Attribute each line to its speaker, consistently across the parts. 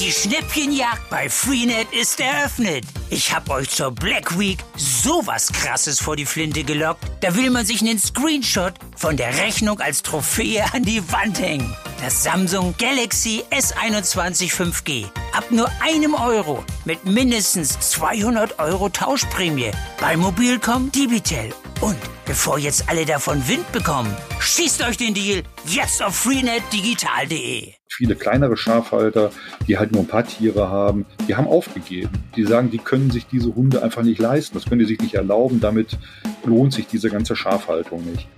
Speaker 1: Die Schnäppchenjagd bei Freenet ist eröffnet. Ich hab euch zur Black Week sowas krasses vor die Flinte gelockt. Da will man sich einen Screenshot von der Rechnung als Trophäe an die Wand hängen. Das Samsung Galaxy S21 5G. Ab nur einem Euro mit mindestens 200 Euro Tauschprämie bei Mobilcom Digital. Und bevor jetzt alle davon Wind bekommen, schießt euch den Deal jetzt auf freenetdigital.de.
Speaker 2: Viele kleinere Schafhalter, die halt nur ein paar Tiere haben, die haben aufgegeben. Die sagen, die können sich diese Hunde einfach nicht leisten. Das können die sich nicht erlauben. Damit lohnt sich diese ganze Schafhaltung nicht.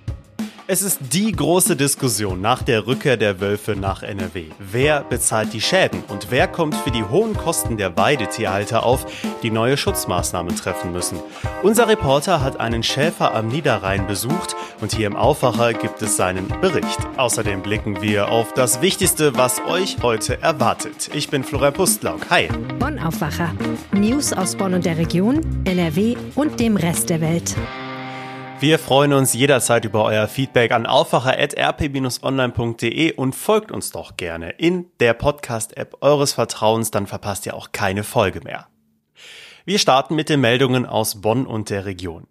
Speaker 3: Es ist die große Diskussion nach der Rückkehr der Wölfe nach NRW. Wer bezahlt die Schäden und wer kommt für die hohen Kosten der Weidetierhalter auf, die neue Schutzmaßnahmen treffen müssen? Unser Reporter hat einen Schäfer am Niederrhein besucht und hier im Aufwacher gibt es seinen Bericht. Außerdem blicken wir auf das Wichtigste, was euch heute erwartet. Ich bin Florian Pustlauk. Hi.
Speaker 4: Bonn Aufwacher. News aus Bonn und der Region, NRW und dem Rest der Welt.
Speaker 3: Wir freuen uns jederzeit über euer Feedback an aufwacher.rp-online.de und folgt uns doch gerne in der Podcast-App eures Vertrauens, dann verpasst ihr auch keine Folge mehr. Wir starten mit den Meldungen aus Bonn und der Region.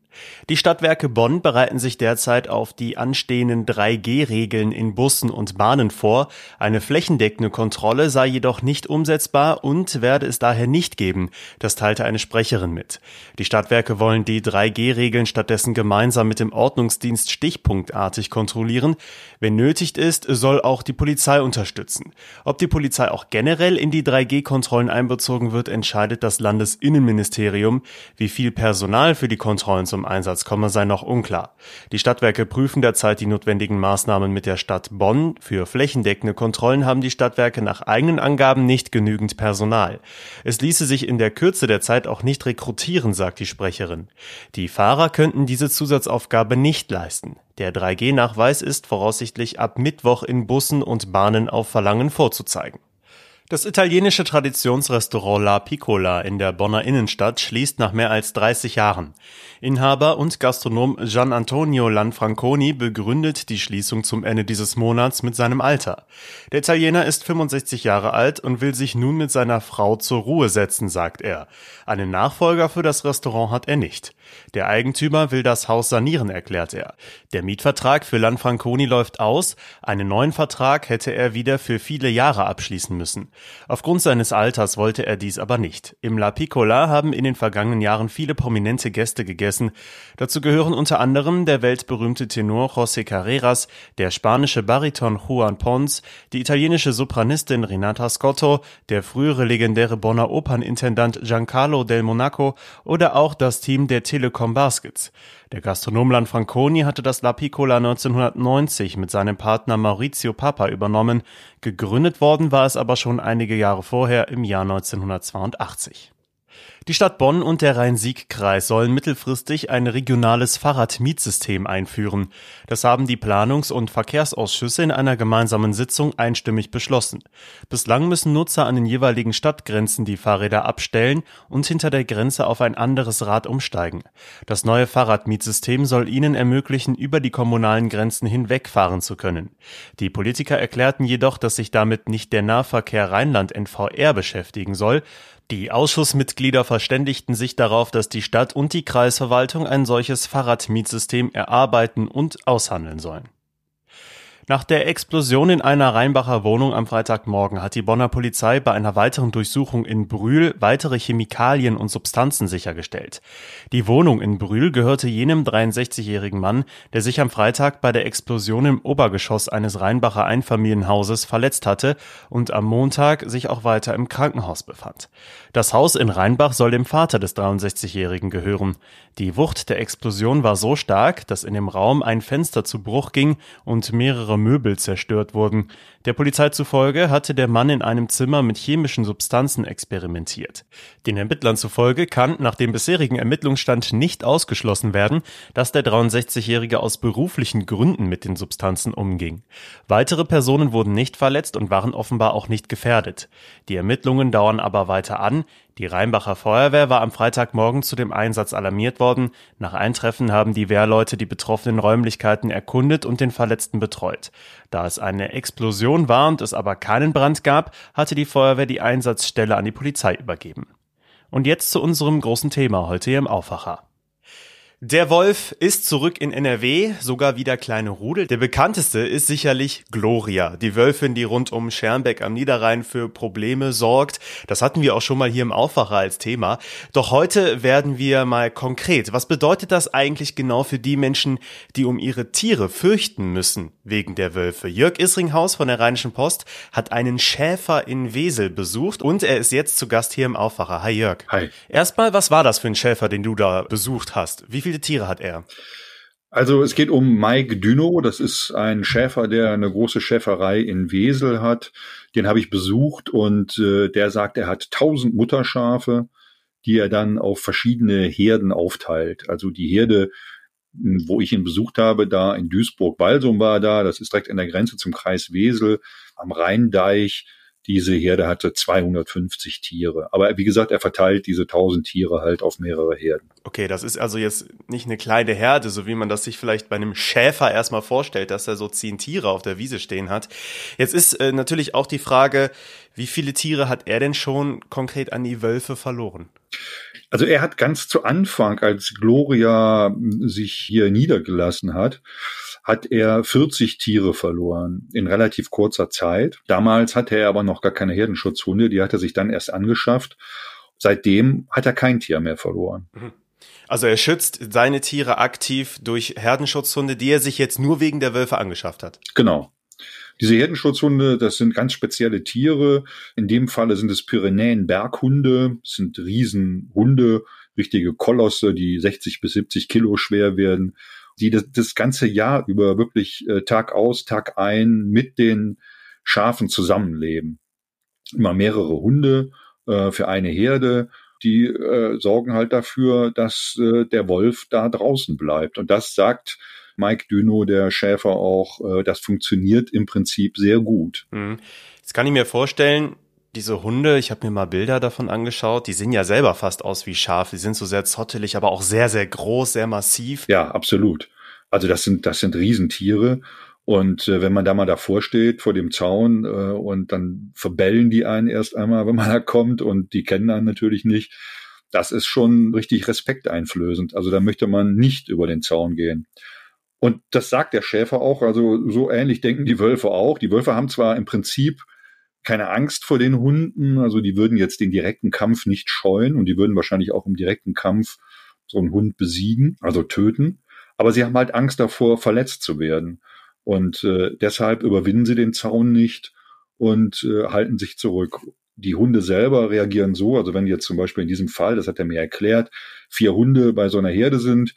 Speaker 3: Die Stadtwerke Bonn bereiten sich derzeit auf die anstehenden 3G-Regeln in Bussen und Bahnen vor. Eine flächendeckende Kontrolle sei jedoch nicht umsetzbar und werde es daher nicht geben. Das teilte eine Sprecherin mit. Die Stadtwerke wollen die 3G-Regeln stattdessen gemeinsam mit dem Ordnungsdienst stichpunktartig kontrollieren. Wenn nötig ist, soll auch die Polizei unterstützen. Ob die Polizei auch generell in die 3G-Kontrollen einbezogen wird, entscheidet das Landesinnenministerium. Wie viel Personal für die Kontrollen zum Einsatz komme, sei noch unklar. Die Stadtwerke prüfen derzeit die notwendigen Maßnahmen mit der Stadt Bonn. Für flächendeckende Kontrollen haben die Stadtwerke nach eigenen Angaben nicht genügend Personal. Es ließe sich in der Kürze der Zeit auch nicht rekrutieren, sagt die Sprecherin. Die Fahrer könnten diese Zusatzaufgabe nicht leisten. Der 3G-Nachweis ist voraussichtlich ab Mittwoch in Bussen und Bahnen auf Verlangen vorzuzeigen. Das italienische Traditionsrestaurant La Piccola in der Bonner Innenstadt schließt nach mehr als 30 Jahren. Inhaber und Gastronom Gian Antonio Lanfranconi begründet die Schließung zum Ende dieses Monats mit seinem Alter. Der Italiener ist 65 Jahre alt und will sich nun mit seiner Frau zur Ruhe setzen, sagt er. Einen Nachfolger für das Restaurant hat er nicht. Der Eigentümer will das Haus sanieren, erklärt er. Der Mietvertrag für Lanfranconi läuft aus. Einen neuen Vertrag hätte er wieder für viele Jahre abschließen müssen. Aufgrund seines Alters wollte er dies aber nicht. Im La Piccola haben in den vergangenen Jahren viele prominente Gäste gegessen. Dazu gehören unter anderem der weltberühmte Tenor José Carreras, der spanische Bariton Juan Pons, die italienische Sopranistin Renata Scotto, der frühere legendäre Bonner Opernintendant Giancarlo del Monaco oder auch das Team der Telekom Baskets. Der Gastronom Lanfranconi hatte das La Piccola 1990 mit seinem Partner Maurizio Papa übernommen. Gegründet worden war es aber schon einige Jahre vorher im Jahr 1982. Die Stadt Bonn und der Rhein-Sieg-Kreis sollen mittelfristig ein regionales Fahrradmietsystem einführen. Das haben die Planungs- und Verkehrsausschüsse in einer gemeinsamen Sitzung einstimmig beschlossen. Bislang müssen Nutzer an den jeweiligen Stadtgrenzen die Fahrräder abstellen und hinter der Grenze auf ein anderes Rad umsteigen. Das neue Fahrradmietsystem soll ihnen ermöglichen, über die kommunalen Grenzen hinwegfahren zu können. Die Politiker erklärten jedoch, dass sich damit nicht der Nahverkehr Rheinland NVR beschäftigen soll, die Ausschussmitglieder verständigten sich darauf, dass die Stadt und die Kreisverwaltung ein solches Fahrradmietsystem erarbeiten und aushandeln sollen nach der Explosion in einer Rheinbacher Wohnung am Freitagmorgen hat die Bonner Polizei bei einer weiteren Durchsuchung in Brühl weitere Chemikalien und Substanzen sichergestellt. Die Wohnung in Brühl gehörte jenem 63-jährigen Mann, der sich am Freitag bei der Explosion im Obergeschoss eines Rheinbacher Einfamilienhauses verletzt hatte und am Montag sich auch weiter im Krankenhaus befand. Das Haus in Rheinbach soll dem Vater des 63-jährigen gehören. Die Wucht der Explosion war so stark, dass in dem Raum ein Fenster zu Bruch ging und mehrere Möbel zerstört wurden. Der Polizei zufolge hatte der Mann in einem Zimmer mit chemischen Substanzen experimentiert. Den Ermittlern zufolge kann nach dem bisherigen Ermittlungsstand nicht ausgeschlossen werden, dass der 63-Jährige aus beruflichen Gründen mit den Substanzen umging. Weitere Personen wurden nicht verletzt und waren offenbar auch nicht gefährdet. Die Ermittlungen dauern aber weiter an. Die Rheinbacher Feuerwehr war am Freitagmorgen zu dem Einsatz alarmiert worden. Nach Eintreffen haben die Wehrleute die betroffenen Räumlichkeiten erkundet und den Verletzten betreut. Da es eine Explosion war und es aber keinen Brand gab, hatte die Feuerwehr die Einsatzstelle an die Polizei übergeben. Und jetzt zu unserem großen Thema heute hier im Aufwacher. Der Wolf ist zurück in NRW, sogar wieder kleine Rudel. Der bekannteste ist sicherlich Gloria, die Wölfin, die rund um Schermbeck am Niederrhein für Probleme sorgt. Das hatten wir auch schon mal hier im Aufwacher als Thema. Doch heute werden wir mal konkret. Was bedeutet das eigentlich genau für die Menschen, die um ihre Tiere fürchten müssen wegen der Wölfe? Jörg Isringhaus von der Rheinischen Post hat einen Schäfer in Wesel besucht und er ist jetzt zu Gast hier im Aufwacher. Hi Jörg.
Speaker 2: Hi.
Speaker 3: Erstmal, was war das für ein Schäfer, den du da besucht hast? Wie viele Tiere hat er?
Speaker 2: Also es geht um Mike Düno, das ist ein Schäfer, der eine große Schäferei in Wesel hat. Den habe ich besucht und äh, der sagt, er hat tausend Mutterschafe, die er dann auf verschiedene Herden aufteilt. Also die Herde, wo ich ihn besucht habe, da in Duisburg-Walsum war da, das ist direkt an der Grenze zum Kreis Wesel am Rheindeich. Diese Herde hatte 250 Tiere. Aber wie gesagt, er verteilt diese 1000 Tiere halt auf mehrere Herden.
Speaker 3: Okay, das ist also jetzt nicht eine kleine Herde, so wie man das sich vielleicht bei einem Schäfer erstmal vorstellt, dass er so zehn Tiere auf der Wiese stehen hat. Jetzt ist äh, natürlich auch die Frage, wie viele Tiere hat er denn schon konkret an die Wölfe verloren?
Speaker 2: Also er hat ganz zu Anfang, als Gloria sich hier niedergelassen hat, hat er 40 Tiere verloren in relativ kurzer Zeit. Damals hatte er aber noch gar keine Herdenschutzhunde, die hat er sich dann erst angeschafft. Seitdem hat er kein Tier mehr verloren.
Speaker 3: Mhm. Also er schützt seine Tiere aktiv durch Herdenschutzhunde, die er sich jetzt nur wegen der Wölfe angeschafft hat.
Speaker 2: Genau. Diese Herdenschutzhunde, das sind ganz spezielle Tiere. In dem Falle sind es Pyrenäen-Berghunde, sind Riesenhunde, richtige Kolosse, die 60 bis 70 Kilo schwer werden die das, das ganze Jahr über wirklich äh, Tag aus, Tag ein mit den Schafen zusammenleben. Immer mehrere Hunde äh, für eine Herde, die äh, sorgen halt dafür, dass äh, der Wolf da draußen bleibt. Und das sagt Mike Düno, der Schäfer, auch, äh, das funktioniert im Prinzip sehr gut.
Speaker 3: Mhm. Jetzt kann ich mir vorstellen, diese Hunde, ich habe mir mal Bilder davon angeschaut, die sehen ja selber fast aus wie Schafe. Die sind so sehr zottelig, aber auch sehr, sehr groß, sehr massiv.
Speaker 2: Ja, absolut. Also das sind, das sind Riesentiere. Und äh, wenn man da mal davor steht, vor dem Zaun, äh, und dann verbellen die einen erst einmal, wenn man da kommt, und die kennen einen natürlich nicht, das ist schon richtig respekteinflößend. Also da möchte man nicht über den Zaun gehen. Und das sagt der Schäfer auch, also so ähnlich denken die Wölfe auch. Die Wölfe haben zwar im Prinzip keine Angst vor den Hunden. Also die würden jetzt den direkten Kampf nicht scheuen und die würden wahrscheinlich auch im direkten Kampf so einen Hund besiegen, also töten. Aber sie haben halt Angst davor, verletzt zu werden. Und äh, deshalb überwinden sie den Zaun nicht und äh, halten sich zurück. Die Hunde selber reagieren so, also wenn jetzt zum Beispiel in diesem Fall, das hat er mir erklärt, vier Hunde bei so einer Herde sind,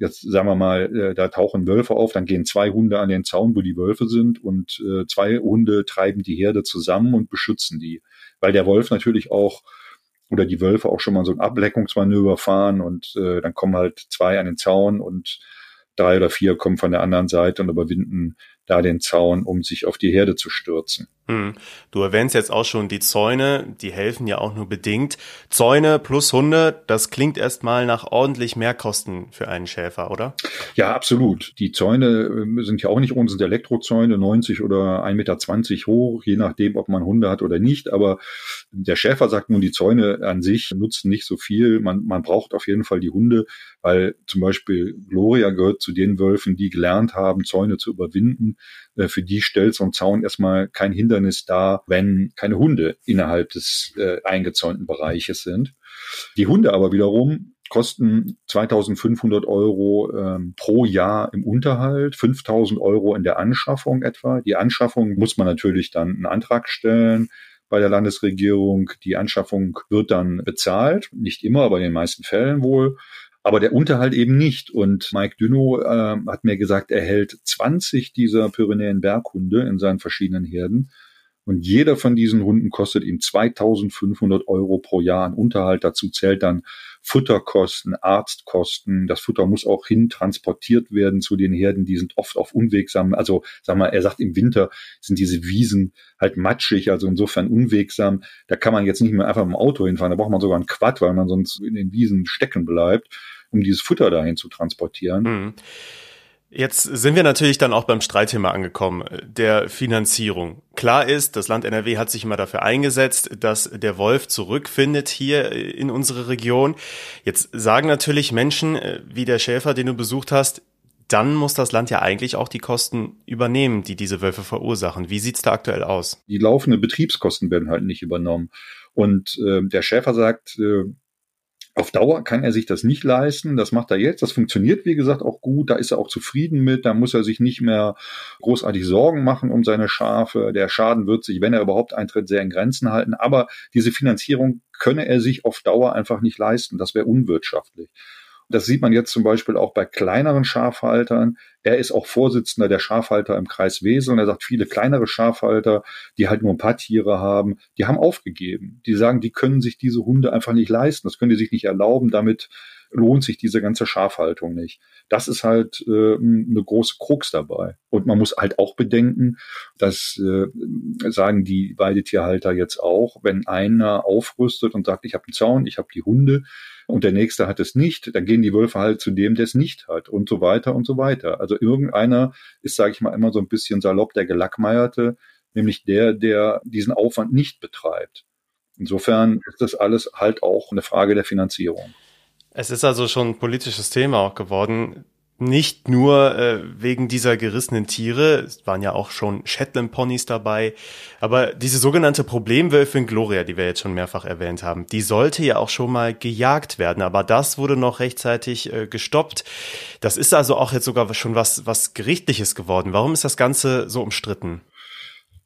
Speaker 2: jetzt sagen wir mal, äh, da tauchen Wölfe auf, dann gehen zwei Hunde an den Zaun, wo die Wölfe sind und äh, zwei Hunde treiben die Herde zusammen und beschützen die. Weil der Wolf natürlich auch oder die Wölfe auch schon mal so ein Ableckungsmanöver fahren und äh, dann kommen halt zwei an den Zaun und drei oder vier kommen von der anderen Seite und überwinden da den Zaun, um sich auf die Herde zu stürzen.
Speaker 3: Hm. Du erwähnst jetzt auch schon die Zäune, die helfen ja auch nur bedingt. Zäune plus Hunde, das klingt erstmal nach ordentlich Mehrkosten für einen Schäfer, oder?
Speaker 2: Ja, absolut. Die Zäune ähm, sind ja auch nicht sind Elektrozäune, 90 oder 1,20 Meter hoch, je nachdem, ob man Hunde hat oder nicht. Aber der Schäfer sagt nun, die Zäune an sich nutzen nicht so viel. Man, man braucht auf jeden Fall die Hunde, weil zum Beispiel Gloria gehört zu den Wölfen, die gelernt haben, Zäune zu überwinden. Äh, für die stellt so ein Zaun erstmal kein Hindernis dar, wenn keine Hunde innerhalb des äh, eingezäunten Bereiches sind. Die Hunde aber wiederum kosten 2500 Euro ähm, pro Jahr im Unterhalt, 5000 Euro in der Anschaffung etwa. Die Anschaffung muss man natürlich dann einen Antrag stellen bei der Landesregierung. Die Anschaffung wird dann bezahlt, nicht immer, aber in den meisten Fällen wohl aber der Unterhalt eben nicht. Und Mike Düno äh, hat mir gesagt, er hält 20 dieser Pyrenäen Berghunde in seinen verschiedenen Herden. Und jeder von diesen Hunden kostet ihm 2500 Euro pro Jahr an Unterhalt. Dazu zählt dann Futterkosten, Arztkosten. Das Futter muss auch hin transportiert werden zu den Herden. Die sind oft auf unwegsam. Also, sag mal, er sagt, im Winter sind diese Wiesen halt matschig, also insofern unwegsam. Da kann man jetzt nicht mehr einfach mit dem Auto hinfahren. Da braucht man sogar einen Quad, weil man sonst in den Wiesen stecken bleibt, um dieses Futter dahin zu transportieren. Mhm.
Speaker 3: Jetzt sind wir natürlich dann auch beim Streitthema angekommen, der Finanzierung. Klar ist, das Land NRW hat sich immer dafür eingesetzt, dass der Wolf zurückfindet hier in unsere Region. Jetzt sagen natürlich Menschen äh, wie der Schäfer, den du besucht hast, dann muss das Land ja eigentlich auch die Kosten übernehmen, die diese Wölfe verursachen. Wie sieht's da aktuell aus?
Speaker 2: Die laufenden Betriebskosten werden halt nicht übernommen. Und äh, der Schäfer sagt, äh, auf Dauer kann er sich das nicht leisten. Das macht er jetzt. Das funktioniert, wie gesagt, auch gut. Da ist er auch zufrieden mit. Da muss er sich nicht mehr großartig Sorgen machen um seine Schafe. Der Schaden wird sich, wenn er überhaupt eintritt, sehr in Grenzen halten. Aber diese Finanzierung könne er sich auf Dauer einfach nicht leisten. Das wäre unwirtschaftlich. Das sieht man jetzt zum Beispiel auch bei kleineren Schafhaltern. Er ist auch Vorsitzender der Schafhalter im Kreis Wesel und er sagt, viele kleinere Schafhalter, die halt nur ein paar Tiere haben, die haben aufgegeben. Die sagen, die können sich diese Hunde einfach nicht leisten. Das können die sich nicht erlauben. Damit lohnt sich diese ganze Schafhaltung nicht. Das ist halt äh, eine große Krux dabei. Und man muss halt auch bedenken, das äh, sagen die Weidetierhalter jetzt auch, wenn einer aufrüstet und sagt, ich habe einen Zaun, ich habe die Hunde, und der nächste hat es nicht, dann gehen die Wölfe halt zu dem, der es nicht hat und so weiter und so weiter. Also irgendeiner ist, sage ich mal, immer so ein bisschen salopp der Gelackmeierte, nämlich der, der diesen Aufwand nicht betreibt. Insofern ist das alles halt auch eine Frage der Finanzierung.
Speaker 3: Es ist also schon ein politisches Thema auch geworden nicht nur äh, wegen dieser gerissenen Tiere, es waren ja auch schon Shetland-Ponys dabei, aber diese sogenannte Problemwölfin Gloria, die wir jetzt schon mehrfach erwähnt haben, die sollte ja auch schon mal gejagt werden, aber das wurde noch rechtzeitig äh, gestoppt. Das ist also auch jetzt sogar schon was, was Gerichtliches geworden. Warum ist das Ganze so umstritten?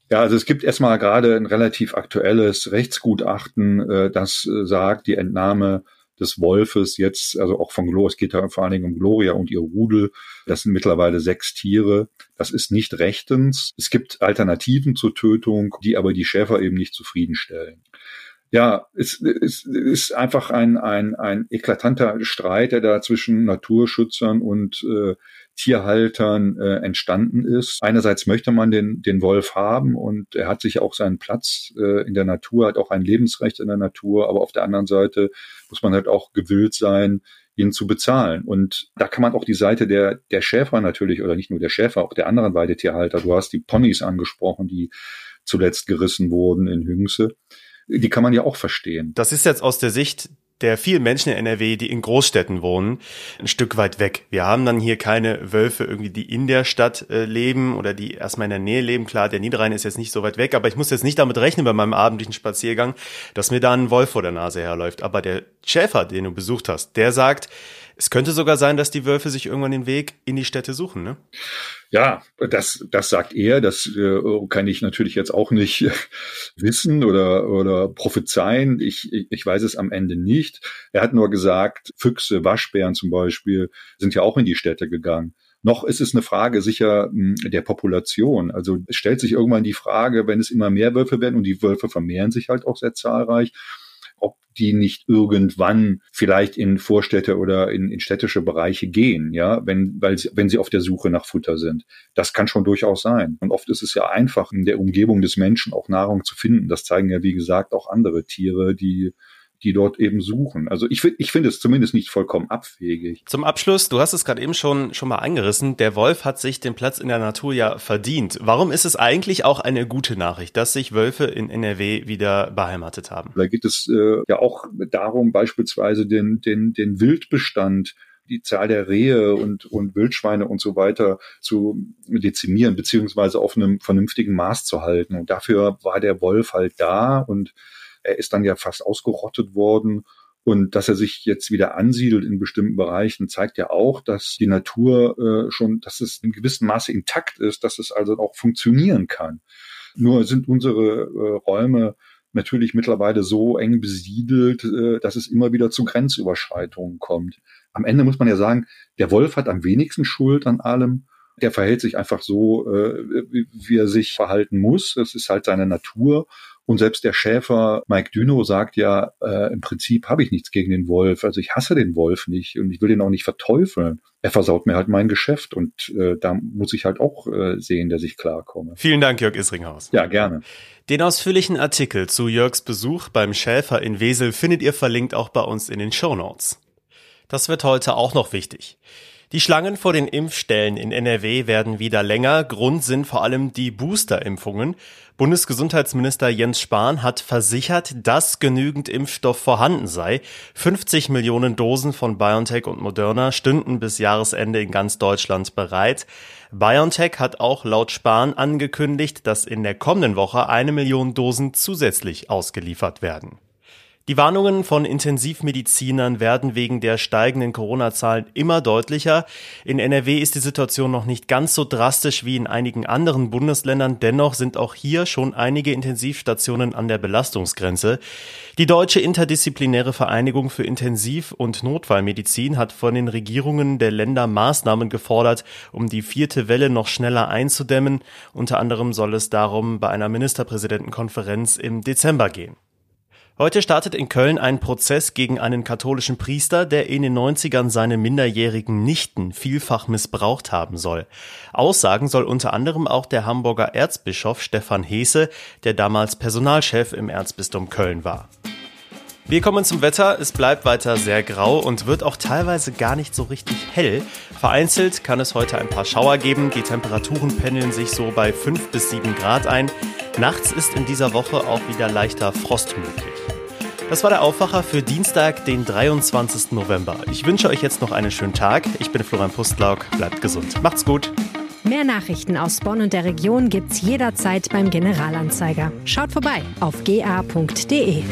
Speaker 2: Ja, also es gibt erstmal gerade ein relativ aktuelles Rechtsgutachten, äh, das äh, sagt, die Entnahme des Wolfes jetzt, also auch von Gloria, es geht da vor allen Dingen um Gloria und ihr Rudel. Das sind mittlerweile sechs Tiere. Das ist nicht rechtens. Es gibt Alternativen zur Tötung, die aber die Schäfer eben nicht zufriedenstellen. Ja, es, es ist einfach ein, ein, ein eklatanter Streit, der da zwischen Naturschützern und äh, Tierhaltern äh, entstanden ist. Einerseits möchte man den, den Wolf haben und er hat sich auch seinen Platz äh, in der Natur, hat auch ein Lebensrecht in der Natur, aber auf der anderen Seite muss man halt auch gewillt sein, ihn zu bezahlen. Und da kann man auch die Seite der, der Schäfer natürlich, oder nicht nur der Schäfer, auch der anderen Weidetierhalter, du hast die Ponys angesprochen, die zuletzt gerissen wurden in Hüngse die kann man ja auch verstehen.
Speaker 3: Das ist jetzt aus der Sicht der vielen Menschen in NRW, die in Großstädten wohnen, ein Stück weit weg. Wir haben dann hier keine Wölfe irgendwie, die in der Stadt äh, leben oder die erstmal in der Nähe leben. Klar, der Niederrhein ist jetzt nicht so weit weg, aber ich muss jetzt nicht damit rechnen bei meinem abendlichen Spaziergang, dass mir da ein Wolf vor der Nase herläuft. Aber der Schäfer, den du besucht hast, der sagt, es könnte sogar sein, dass die Wölfe sich irgendwann den Weg in die Städte suchen, ne?
Speaker 2: Ja, das, das sagt er. Das äh, kann ich natürlich jetzt auch nicht wissen oder, oder prophezeien. Ich, ich, weiß es am Ende nicht. Er hat nur gesagt, Füchse, Waschbären zum Beispiel sind ja auch in die Städte gegangen. Noch ist es eine Frage sicher hm, der Population. Also es stellt sich irgendwann die Frage, wenn es immer mehr Wölfe werden und die Wölfe vermehren sich halt auch sehr zahlreich, ob die nicht irgendwann vielleicht in Vorstädte oder in, in städtische Bereiche gehen, ja, wenn, weil sie, wenn sie auf der Suche nach Futter sind. Das kann schon durchaus sein. Und oft ist es ja einfach, in der Umgebung des Menschen auch Nahrung zu finden. Das zeigen ja, wie gesagt, auch andere Tiere, die die dort eben suchen. Also ich, ich finde es zumindest nicht vollkommen abwegig.
Speaker 3: Zum Abschluss, du hast es gerade eben schon, schon mal angerissen, der Wolf hat sich den Platz in der Natur ja verdient. Warum ist es eigentlich auch eine gute Nachricht, dass sich Wölfe in NRW wieder beheimatet haben?
Speaker 2: Da geht es äh, ja auch darum, beispielsweise den, den, den Wildbestand die Zahl der Rehe und, und Wildschweine und so weiter zu dezimieren, beziehungsweise auf einem vernünftigen Maß zu halten. Und dafür war der Wolf halt da und er ist dann ja fast ausgerottet worden. Und dass er sich jetzt wieder ansiedelt in bestimmten Bereichen, zeigt ja auch, dass die Natur äh, schon, dass es in gewissem Maße intakt ist, dass es also auch funktionieren kann. Nur sind unsere äh, Räume natürlich mittlerweile so eng besiedelt, äh, dass es immer wieder zu Grenzüberschreitungen kommt. Am Ende muss man ja sagen, der Wolf hat am wenigsten Schuld an allem Der verhält sich einfach so, äh, wie er sich verhalten muss. Das ist halt seine Natur. Und selbst der Schäfer Mike Düno sagt ja, äh, im Prinzip habe ich nichts gegen den Wolf. Also ich hasse den Wolf nicht und ich will den auch nicht verteufeln. Er versaut mir halt mein Geschäft und äh, da muss ich halt auch äh, sehen, dass ich klarkomme.
Speaker 3: Vielen Dank, Jörg Isringhaus.
Speaker 2: Ja, gerne.
Speaker 3: Den ausführlichen Artikel zu Jörgs Besuch beim Schäfer in Wesel findet ihr verlinkt auch bei uns in den Show Notes. Das wird heute auch noch wichtig. Die Schlangen vor den Impfstellen in NRW werden wieder länger. Grund sind vor allem die Boosterimpfungen. Bundesgesundheitsminister Jens Spahn hat versichert, dass genügend Impfstoff vorhanden sei. 50 Millionen Dosen von BioNTech und Moderna stünden bis Jahresende in ganz Deutschland bereit. BioNTech hat auch laut Spahn angekündigt, dass in der kommenden Woche eine Million Dosen zusätzlich ausgeliefert werden. Die Warnungen von Intensivmedizinern werden wegen der steigenden Corona-Zahlen immer deutlicher. In NRW ist die Situation noch nicht ganz so drastisch wie in einigen anderen Bundesländern. Dennoch sind auch hier schon einige Intensivstationen an der Belastungsgrenze. Die Deutsche Interdisziplinäre Vereinigung für Intensiv- und Notfallmedizin hat von den Regierungen der Länder Maßnahmen gefordert, um die vierte Welle noch schneller einzudämmen. Unter anderem soll es darum bei einer Ministerpräsidentenkonferenz im Dezember gehen. Heute startet in Köln ein Prozess gegen einen katholischen Priester, der in den 90ern seine minderjährigen Nichten vielfach missbraucht haben soll. Aussagen soll unter anderem auch der Hamburger Erzbischof Stefan Heese, der damals Personalchef im Erzbistum Köln war. Wir kommen zum Wetter. Es bleibt weiter sehr grau und wird auch teilweise gar nicht so richtig hell. Vereinzelt kann es heute ein paar Schauer geben. Die Temperaturen pendeln sich so bei 5 bis 7 Grad ein. Nachts ist in dieser Woche auch wieder leichter Frost möglich. Das war der Aufwacher für Dienstag, den 23. November. Ich wünsche euch jetzt noch einen schönen Tag. Ich bin Florian Pustlauk. Bleibt gesund. Macht's gut.
Speaker 4: Mehr Nachrichten aus Bonn und der Region gibt's jederzeit beim Generalanzeiger. Schaut vorbei auf ga.de.